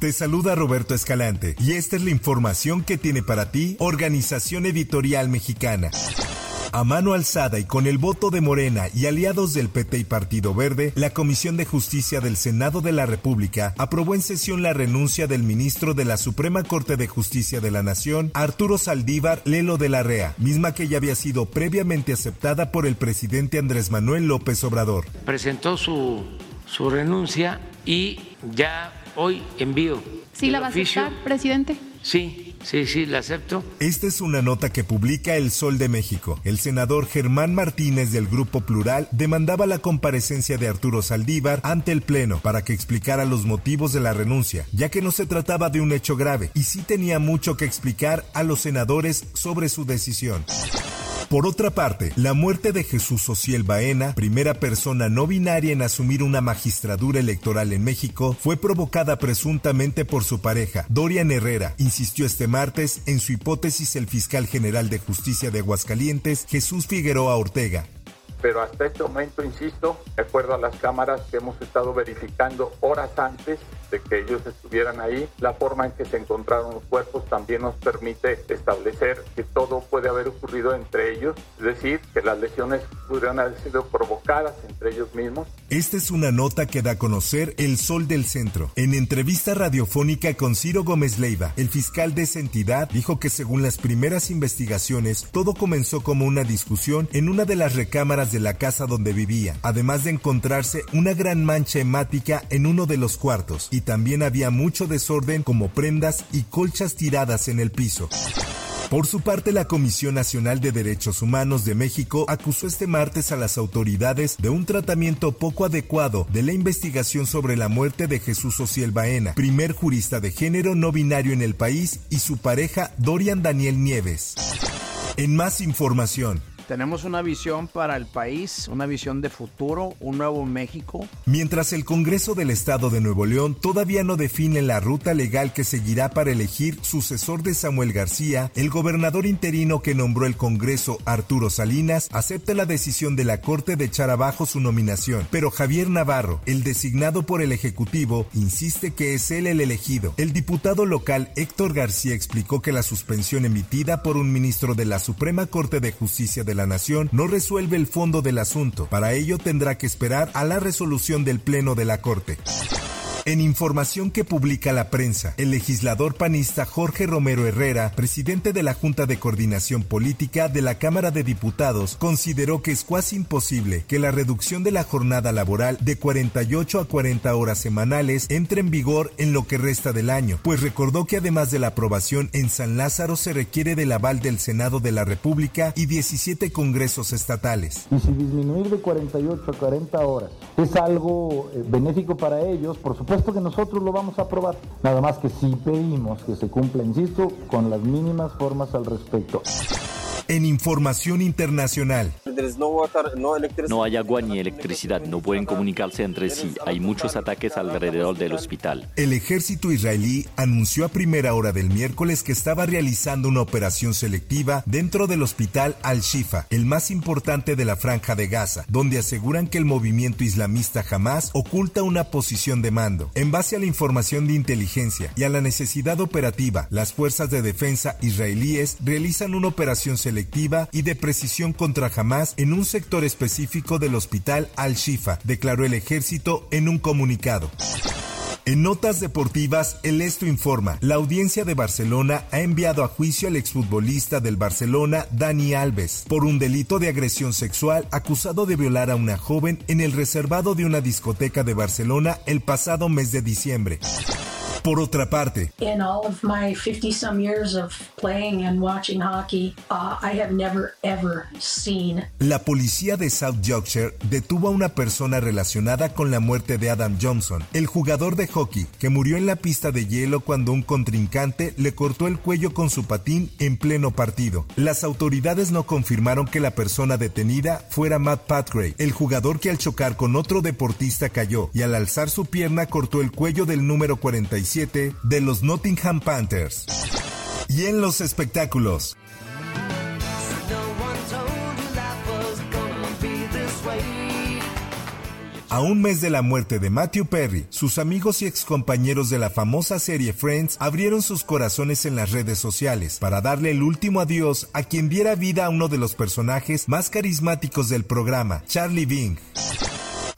Te saluda Roberto Escalante y esta es la información que tiene para ti Organización Editorial Mexicana. A mano alzada y con el voto de Morena y aliados del PT y Partido Verde, la Comisión de Justicia del Senado de la República aprobó en sesión la renuncia del ministro de la Suprema Corte de Justicia de la Nación, Arturo Saldívar Lelo de la Rea, misma que ya había sido previamente aceptada por el presidente Andrés Manuel López Obrador. Presentó su, su renuncia y ya hoy envío. ¿Sí la va a aceptar, presidente? Sí, Sí, sí, la acepto. Esta es una nota que publica El Sol de México. El senador Germán Martínez del Grupo Plural demandaba la comparecencia de Arturo Saldívar ante el Pleno para que explicara los motivos de la renuncia, ya que no se trataba de un hecho grave y sí tenía mucho que explicar a los senadores sobre su decisión. Por otra parte, la muerte de Jesús Ociel Baena, primera persona no binaria en asumir una magistradura electoral en México, fue provocada presuntamente por su pareja, Dorian Herrera, insistió este martes en su hipótesis el fiscal general de justicia de Aguascalientes, Jesús Figueroa Ortega pero hasta este momento, insisto, de acuerdo a las cámaras que hemos estado verificando horas antes de que ellos estuvieran ahí, la forma en que se encontraron los cuerpos también nos permite establecer que todo puede haber ocurrido entre ellos, es decir, que las lesiones pudieran haber sido provocadas entre ellos mismos. Esta es una nota que da a conocer El Sol del Centro. En entrevista radiofónica con Ciro Gómez Leiva, el fiscal de esa entidad dijo que según las primeras investigaciones, todo comenzó como una discusión en una de las recámaras de la casa donde vivía, además de encontrarse una gran mancha hemática en uno de los cuartos, y también había mucho desorden como prendas y colchas tiradas en el piso. Por su parte, la Comisión Nacional de Derechos Humanos de México acusó este martes a las autoridades de un tratamiento poco adecuado de la investigación sobre la muerte de Jesús Ociel Baena, primer jurista de género no binario en el país, y su pareja Dorian Daniel Nieves. En más información, tenemos una visión para el país, una visión de futuro, un nuevo México. Mientras el Congreso del Estado de Nuevo León todavía no define la ruta legal que seguirá para elegir sucesor de Samuel García, el gobernador interino que nombró el Congreso, Arturo Salinas, acepta la decisión de la Corte de echar abajo su nominación. Pero Javier Navarro, el designado por el Ejecutivo, insiste que es él el elegido. El diputado local Héctor García explicó que la suspensión emitida por un ministro de la Suprema Corte de Justicia de la Nación no resuelve el fondo del asunto. Para ello tendrá que esperar a la resolución del Pleno de la Corte. En información que publica la prensa, el legislador panista Jorge Romero Herrera, presidente de la Junta de Coordinación Política de la Cámara de Diputados, consideró que es casi imposible que la reducción de la jornada laboral de 48 a 40 horas semanales entre en vigor en lo que resta del año, pues recordó que además de la aprobación en San Lázaro se requiere del aval del Senado de la República y 17 congresos estatales. Y si disminuir de 48 a 40 horas es algo eh, benéfico para ellos, por supuesto, supuesto que nosotros lo vamos a aprobar. Nada más que sí pedimos que se cumpla, insisto, con las mínimas formas al respecto. En información internacional. No hay agua ni electricidad, no pueden comunicarse entre sí. Hay muchos ataques alrededor del hospital. El ejército israelí anunció a primera hora del miércoles que estaba realizando una operación selectiva dentro del hospital Al-Shifa, el más importante de la franja de Gaza, donde aseguran que el movimiento islamista Hamas oculta una posición de mando. En base a la información de inteligencia y a la necesidad operativa, las fuerzas de defensa israelíes realizan una operación selectiva y de precisión contra Hamas en un sector específico del hospital Al-Shifa, declaró el ejército en un comunicado. En notas deportivas, el Esto informa, la audiencia de Barcelona ha enviado a juicio al exfutbolista del Barcelona, Dani Alves, por un delito de agresión sexual acusado de violar a una joven en el reservado de una discoteca de Barcelona el pasado mes de diciembre. Por otra parte, in all of my 50 some years of playing and watching hockey, uh, I have never ever seen. La policía de South Yorkshire detuvo a una persona relacionada con la muerte de Adam Johnson, el jugador de hockey que murió en la pista de hielo cuando un contrincante le cortó el cuello con su patín en pleno partido. Las autoridades no confirmaron que la persona detenida fuera Matt Patgray, el jugador que al chocar con otro deportista cayó y al alzar su pierna cortó el cuello del número 45 de los Nottingham Panthers. Y en los espectáculos. A un mes de la muerte de Matthew Perry, sus amigos y excompañeros de la famosa serie Friends abrieron sus corazones en las redes sociales para darle el último adiós a quien diera vida a uno de los personajes más carismáticos del programa, Charlie Bing.